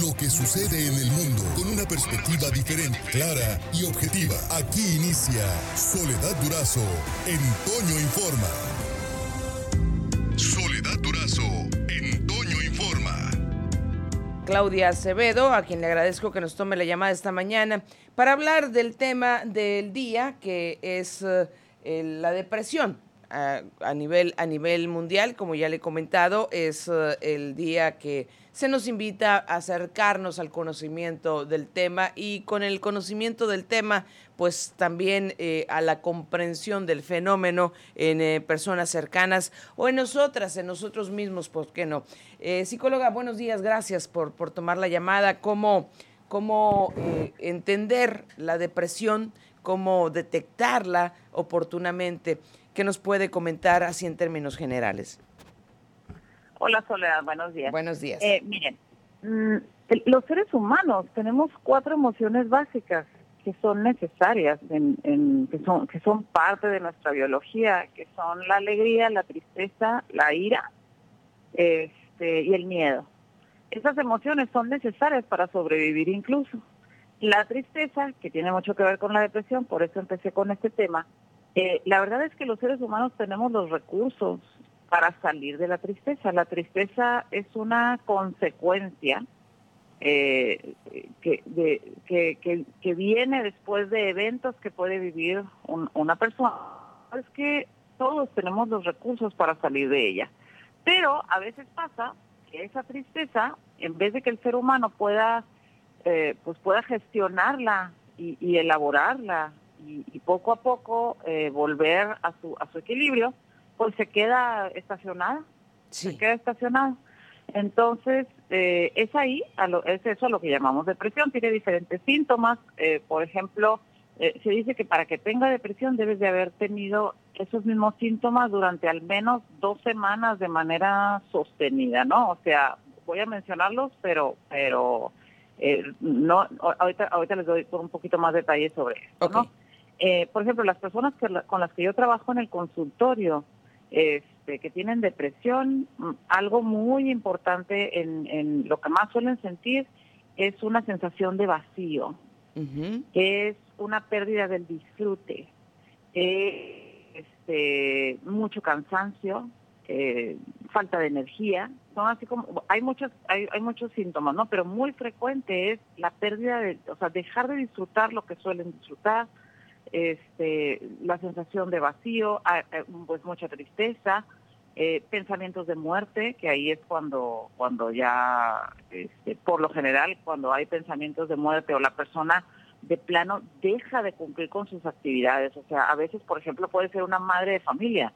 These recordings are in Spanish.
lo que sucede en el mundo con una perspectiva diferente, clara y objetiva. Aquí inicia Soledad Durazo en Informa. Soledad Durazo en Informa. Claudia Acevedo, a quien le agradezco que nos tome la llamada esta mañana para hablar del tema del día que es eh, la depresión a, nivel, a nivel mundial, como ya le he comentado, es eh, el día que se nos invita a acercarnos al conocimiento del tema y con el conocimiento del tema, pues también eh, a la comprensión del fenómeno en eh, personas cercanas o en nosotras, en nosotros mismos, ¿por qué no? psicóloga, buenos días, gracias por, por tomar la llamada. ¿Cómo, cómo entender la depresión? ¿Cómo detectarla oportunamente? ¿Qué nos puede comentar así en términos generales? Hola Soledad, buenos días. Buenos días. Eh, miren, mm, los seres humanos tenemos cuatro emociones básicas que son necesarias, en, que, son, que son parte de nuestra biología, que son la alegría, la tristeza, la ira este, y el miedo. Esas emociones son necesarias para sobrevivir incluso. La tristeza, que tiene mucho que ver con la depresión, por eso empecé con este tema, eh, la verdad es que los seres humanos tenemos los recursos para salir de la tristeza. La tristeza es una consecuencia eh, que, que, que, viene después de eventos que puede vivir una persona. Es que todos tenemos los recursos para salir de ella. Pero a veces pasa que esa tristeza, en vez de que el ser humano pueda, eh, pues pueda gestionarla y, y elaborarla y, poco a poco eh, volver a su, a su equilibrio, pues se queda estacionada. Se queda estacionada. Entonces, eh, es ahí, a lo, es eso a lo que llamamos depresión. Tiene diferentes síntomas. Eh, por ejemplo, se dice que para que tenga depresión debes de haber tenido esos mismos síntomas durante al menos dos semanas de manera sostenida, ¿no? O sea, voy a mencionarlos, pero, pero no, ahorita, ahorita les doy un poquito más detalles sobre esto, ¿no? Eh, por ejemplo, las personas con las que yo trabajo en el consultorio, este, que tienen depresión, mm, algo muy importante en, lo que más suelen sentir es una sensación de vacío, es una pérdida del disfrute, este, mucho cansancio, eh, falta de energía, son así como hay muchos hay, hay muchos síntomas, ¿no? Pero muy frecuente es la pérdida de, o sea, dejar de disfrutar lo que suelen disfrutar, este, la sensación de vacío, pues mucha tristeza, eh, pensamientos de muerte, que ahí es cuando, cuando ya, este, por lo general, cuando hay pensamientos de muerte o la persona de plano deja de cumplir con sus actividades. O sea, a veces, por ejemplo, puede ser una madre de familia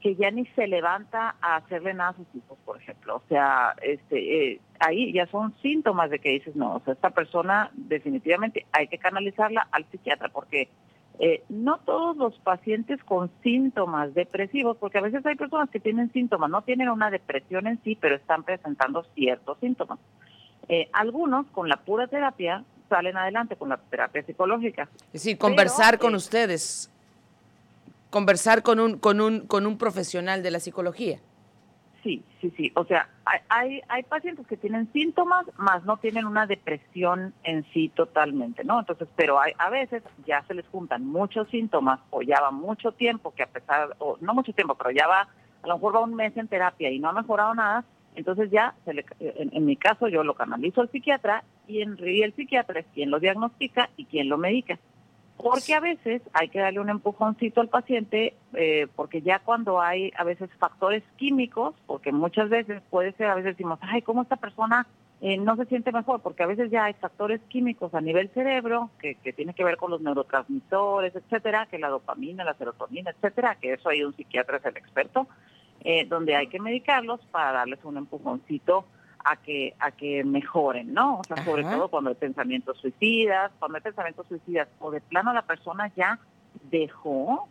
que ya ni se levanta a hacerle nada a sus hijos, por ejemplo. O sea, este, eh, ahí ya son síntomas de que dices, no, o sea, esta persona definitivamente hay que canalizarla al psiquiatra porque eh, no todos los pacientes con síntomas depresivos, porque a veces hay personas que tienen síntomas, no tienen una depresión en sí, pero están presentando ciertos síntomas. Eh, algunos con la pura terapia salen adelante con la terapia psicológica. Es decir, conversar con eh, ustedes, conversar con un, con, un, con un profesional de la psicología. Sí, sí, sí. O sea, hay, hay pacientes que tienen síntomas, más no tienen una depresión en sí totalmente, ¿no? Entonces, pero hay, a veces ya se les juntan muchos síntomas o ya va mucho tiempo, que a pesar, o no mucho tiempo, pero ya va, a lo mejor va un mes en terapia y no ha mejorado nada, entonces ya, se le, en, mi caso, yo lo canalizo al psiquiatra y, en, y el psiquiatra es quien lo diagnostica y quien lo medica porque a veces hay que darle un empujoncito al paciente, eh, porque ya cuando hay a veces factores químicos, porque muchas veces puede ser, a veces decimos, ay, ¿cómo esta persona eh, no se siente mejor? Porque a veces ya hay factores químicos a nivel cerebro que, que tiene que ver con los neurotransmisores, etcétera, que la dopamina, la serotonina, etcétera, que eso hay un psiquiatra es el experto, eh, donde hay que medicarlos para darles un empujoncito a que a que mejoren, ¿no? O sea, sobre todo cuando hay pensamientos suicidas, cuando hay pensamientos suicidas o de plano la persona ya dejó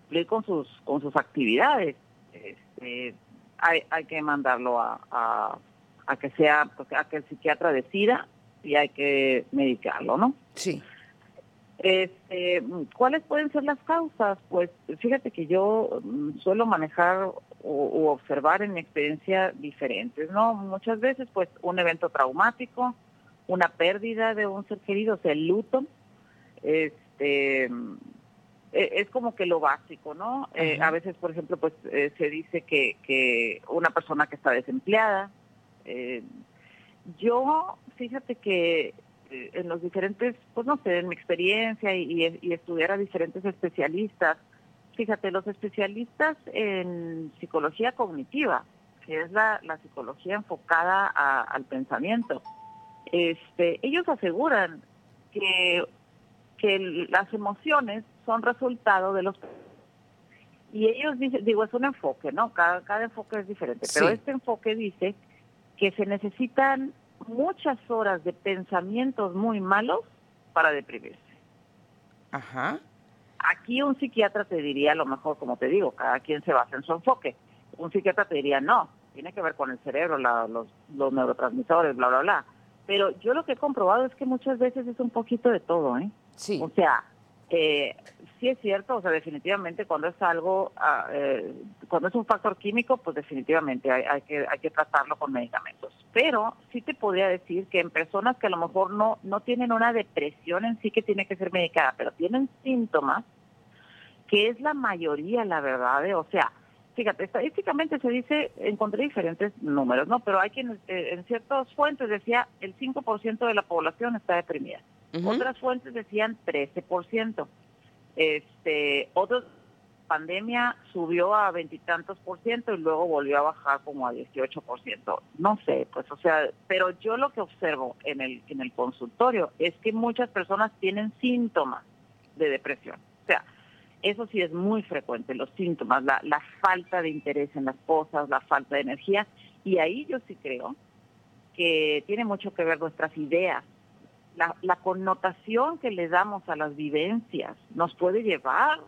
cumplir con sus con sus actividades, este, hay, hay que mandarlo a, a, a que sea a que el psiquiatra decida y hay que medicarlo, ¿no? Sí. Este, ¿Cuáles pueden ser las causas? Pues fíjate que yo mm, suelo manejar o, observar en mi experiencia diferentes, ¿no? Muchas veces, pues, un evento traumático, una pérdida de un ser querido, o sea, el luto, este, e, es como que lo básico, ¿no? Eh, a veces, por ejemplo, pues eh, se dice que, que una persona que está desempleada, eh, yo, fíjate que en los diferentes, pues no sé, en mi experiencia y, y estudiar a diferentes especialistas, Fíjate, los especialistas en psicología cognitiva, que es la, psicología enfocada al pensamiento, este, ellos aseguran que, que las emociones son resultado de los y ellos dicen, digo, es un enfoque, ¿no? Cada, cada enfoque es diferente, pero este enfoque dice que se necesitan muchas horas de pensamientos muy malos para deprimirse. Ajá. Aquí un psiquiatra te diría, a lo mejor, como te digo, cada quien se basa en su enfoque. Un psiquiatra te diría, no, tiene que ver con el cerebro, los, los neurotransmisores, bla, bla, bla. Pero yo lo que he comprobado es que muchas veces es un poquito de todo, ¿eh? Sí. O sea, eh, sí es cierto, o sea, definitivamente cuando es algo, ah, eh, cuando es un factor químico, pues definitivamente hay, hay, que, hay que tratarlo con medicamentos. Pero sí te podría decir que en personas que a lo mejor no, no tienen una depresión en sí que tiene que ser medicada, pero tienen síntomas, que es la mayoría, la verdad, ¿eh? o sea, fíjate, estadísticamente se dice, encontré diferentes números, ¿no? Pero hay quienes, eh, en ciertas fuentes decía el 5% de la población está deprimida. Otras fuentes decían 13%. Este, otros pandemia subió a veintitantos por ciento y luego volvió a bajar como a 18 por ciento. No sé, pues o sea, pero yo lo que observo en el en el consultorio es que muchas personas tienen síntomas de depresión. O sea, eso sí es muy frecuente, los síntomas, la, falta de interés en las cosas, la falta de energía. Y ahí yo sí creo que tiene mucho que ver nuestras ideas. La, connotación que le damos a las vivencias nos puede llevar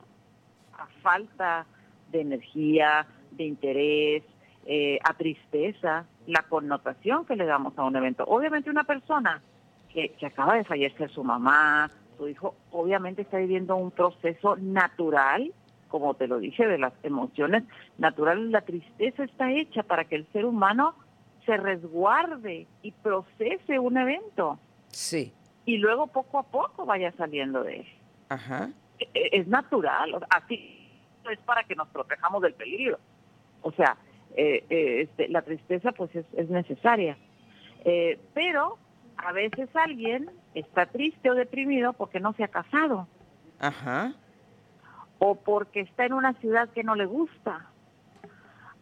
a falta de energía, de interés, eh, a tristeza, la connotación que le damos a un evento. Obviamente una persona que acaba de fallecer su mamá, su hijo, obviamente está viviendo un proceso natural, como te lo dije, de las emociones naturales. La tristeza está hecha para que el ser humano se resguarde y procese un evento. Sí. Y luego poco a poco vaya saliendo de él. Ajá. E, e, es natural, así es para que nos protejamos del peligro. O sea, eh, eh, este, la tristeza pues es, necesaria. Eh, pero a veces alguien está triste o deprimido porque no se ha casado. Ajá. O porque está en una ciudad que no le gusta.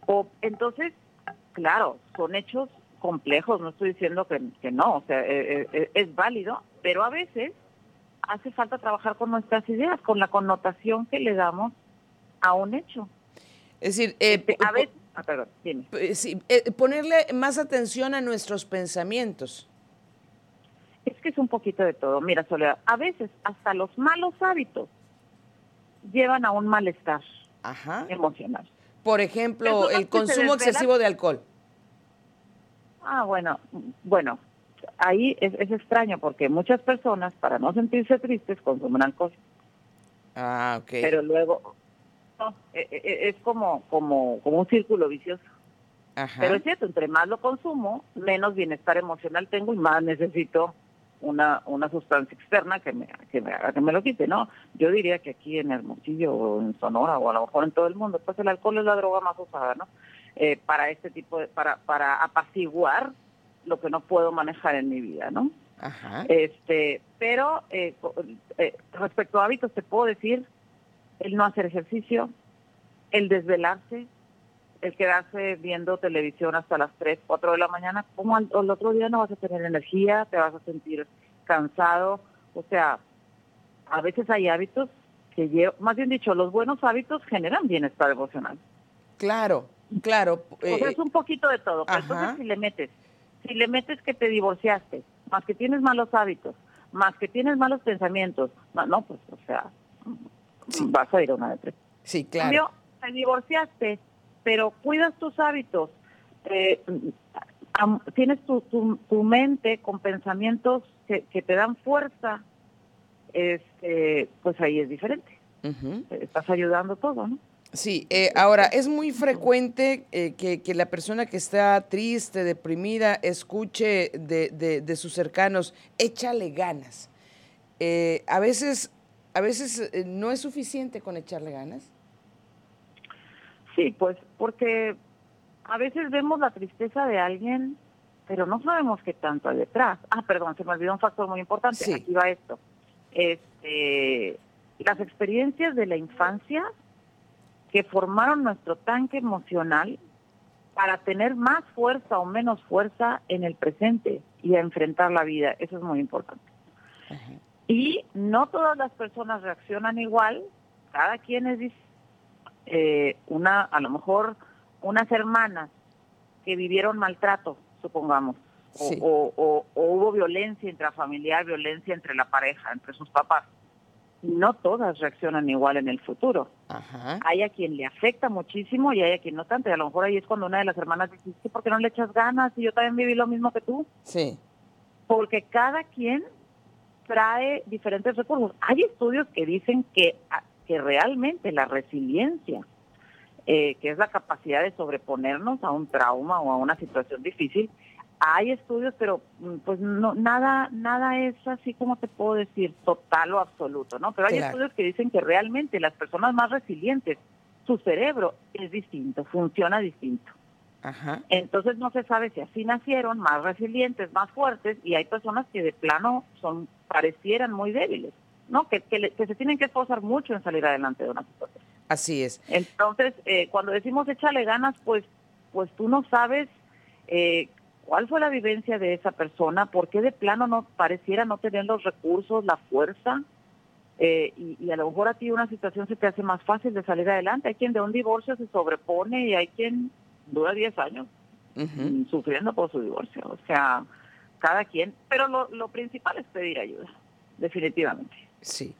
O entonces, claro, son hechos complejos, no estoy diciendo que, que no, o sea, es válido, pero a veces hace falta trabajar con nuestras ideas, con la connotación que le damos a un hecho. Es decir, eh, este, a veces, ah, perdón, eh, ponerle más atención a nuestros pensamientos. Es que es un poquito de todo. Mira, Soledad, a veces hasta los malos hábitos llevan a un malestar emocional. Por ejemplo, el consumo excesivo de alcohol. Ah, bueno, bueno, ahí es, extraño porque muchas personas, para no sentirse tristes, consumen alcohol. Ah, ok. Pero luego, no, e, e, e, es como, como, como un círculo vicioso. Pero es cierto, entre más lo consumo, menos bienestar emocional tengo y más necesito una, una sustancia externa que me, que me que me lo quite, ¿no? Yo diría que aquí en Hermosillo o en Sonora o a lo mejor en todo el mundo, pues el alcohol es la droga más usada, ¿no? Eh, para este tipo de, para, para apaciguar lo que no puedo manejar en mi vida, ¿no? Ajá. Este, pero eh, eh, respecto a hábitos te puedo decir el no hacer ejercicio, el desvelarse, el quedarse viendo televisión hasta las 3, 4 de la mañana, como al, otro día no vas a tener energía, te vas a sentir cansado, o sea, a veces hay hábitos que llevo, más bien dicho, los buenos hábitos generan bienestar emocional. Claro, claro. o sea, es un poquito de todo, pero entonces si le metes si le metes que te divorciaste, más que tienes malos hábitos, más que tienes malos pensamientos, no, pues, o sea, vas a ir a una depresión. Sí, claro. te divorciaste, pero cuidas tus hábitos, eh, tienes tu, tu, mente con pensamientos que, que te dan fuerza, este, pues ahí es diferente. Estás ayudando todo, ¿no? Sí, eh, ahora es muy frecuente eh, que, la persona que está triste, deprimida, escuche de, sus cercanos, échale ganas. Eh, a veces, a veces no es suficiente con echarle ganas. Sí, pues porque a veces vemos la tristeza de alguien, pero no sabemos qué tanto hay detrás. Ah, perdón, se me olvidó un factor muy importante. Aquí va esto. Este, las experiencias de la infancia que formaron nuestro tanque emocional para tener más fuerza o menos fuerza en el presente y a enfrentar la vida. Eso es muy importante. Y no todas las personas reaccionan igual, cada quien es eh, una, a lo mejor unas hermanas que vivieron maltrato, supongamos, o, o, hubo violencia intrafamiliar, violencia entre la pareja, entre sus papás no todas reaccionan igual en el futuro. Hay a quien le afecta muchísimo y hay a quien no tanto. Y a lo mejor ahí es cuando una de las hermanas dice, ¿por qué no le echas ganas? Y yo también viví lo mismo que tú. Sí. Porque cada quien trae diferentes recursos. Hay estudios que dicen que, que realmente la resiliencia, eh, que es la capacidad de sobreponernos a un trauma o a una situación difícil, hay estudios, pero mm, pues no nada nada es así como te puedo decir total o absoluto, ¿no? Pero hay estudios que dicen que realmente las personas más resilientes, su cerebro es distinto, funciona distinto. Ajá. Entonces no se sabe si así nacieron, más resilientes, más fuertes, y hay personas que de plano son parecieran muy débiles, ¿no? Que, que, se tienen que esforzar mucho en salir adelante de una situación. Así es. Entonces, eh, cuando decimos échale ganas, pues, pues tú no sabes eh, cuál fue la vivencia de esa persona, por qué de plano no pareciera no tener los recursos, la fuerza, eh, y, a lo mejor a ti una situación se te hace más fácil de salir adelante. Hay quien de un divorcio se sobrepone y hay quien dura 10 años sufriendo por su divorcio. O sea, cada quien, pero lo, lo principal es pedir ayuda, definitivamente. Sí.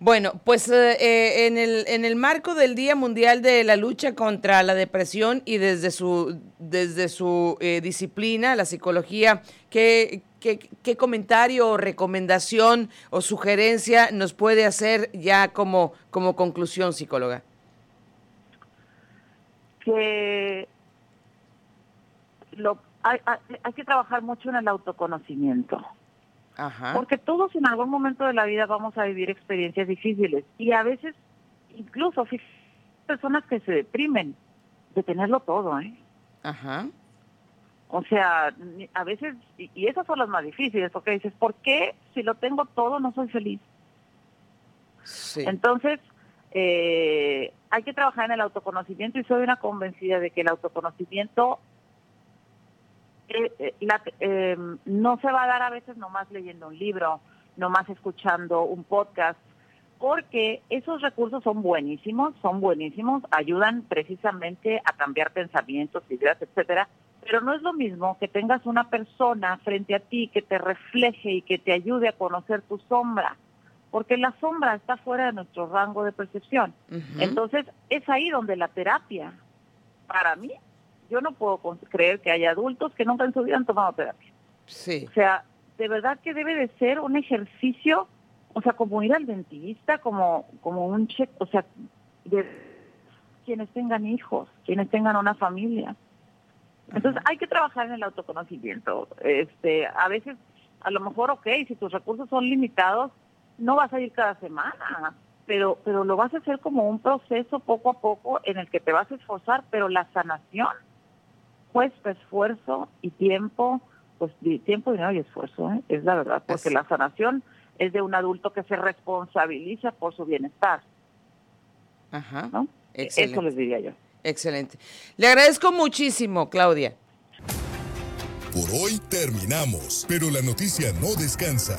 Bueno, pues eh, eh, en, el, en el marco del Día Mundial de la Lucha contra la Depresión y desde su, desde su eh, disciplina, la psicología, ¿qué, qué, comentario o recomendación o sugerencia nos puede hacer ya como, como conclusión, psicóloga? Que lo, hay que trabajar mucho en el autoconocimiento. Porque todos en algún momento de la vida vamos a vivir experiencias difíciles y a veces incluso personas que se deprimen de tenerlo todo, ¿eh? Ajá. O sea, a veces, y, esas son las más difíciles, porque dices, ¿por qué si lo tengo todo no soy feliz? Sí. Entonces, eh, hay que trabajar en el autoconocimiento y soy una convencida de que el autoconocimiento eh, eh, no se va a dar a veces nomás leyendo un libro, nomás escuchando un podcast, porque esos recursos son buenísimos, son buenísimos, ayudan precisamente a cambiar pensamientos, ideas, etcétera, pero no es lo mismo que tengas una persona frente a ti que te refleje y que te ayude a conocer tu sombra, porque la sombra está fuera de nuestro rango de percepción. Entonces, es ahí donde la terapia, para mí, yo no puedo creer que haya adultos que nunca en su vida han tomado terapia. Sí. O sea, de verdad que debe de ser un ejercicio, o sea, como ir al dentista, como, como un check, o sea, de quienes tengan hijos, quienes tengan una familia. Entonces hay que trabajar en el autoconocimiento. Este, a veces, a lo mejor, ok, si tus recursos son limitados, no vas a ir cada semana, pero, pero lo vas a hacer como un proceso poco a poco en el que te vas a esforzar, pero la sanación cuesta esfuerzo y tiempo, pues tiempo, dinero y esfuerzo, ¿eh? es la verdad, porque la sanación es de un adulto que se responsabiliza por su bienestar. Ajá. ¿no? Eso les diría yo. Excelente. Le agradezco muchísimo, Claudia. Por hoy terminamos, pero la noticia no descansa.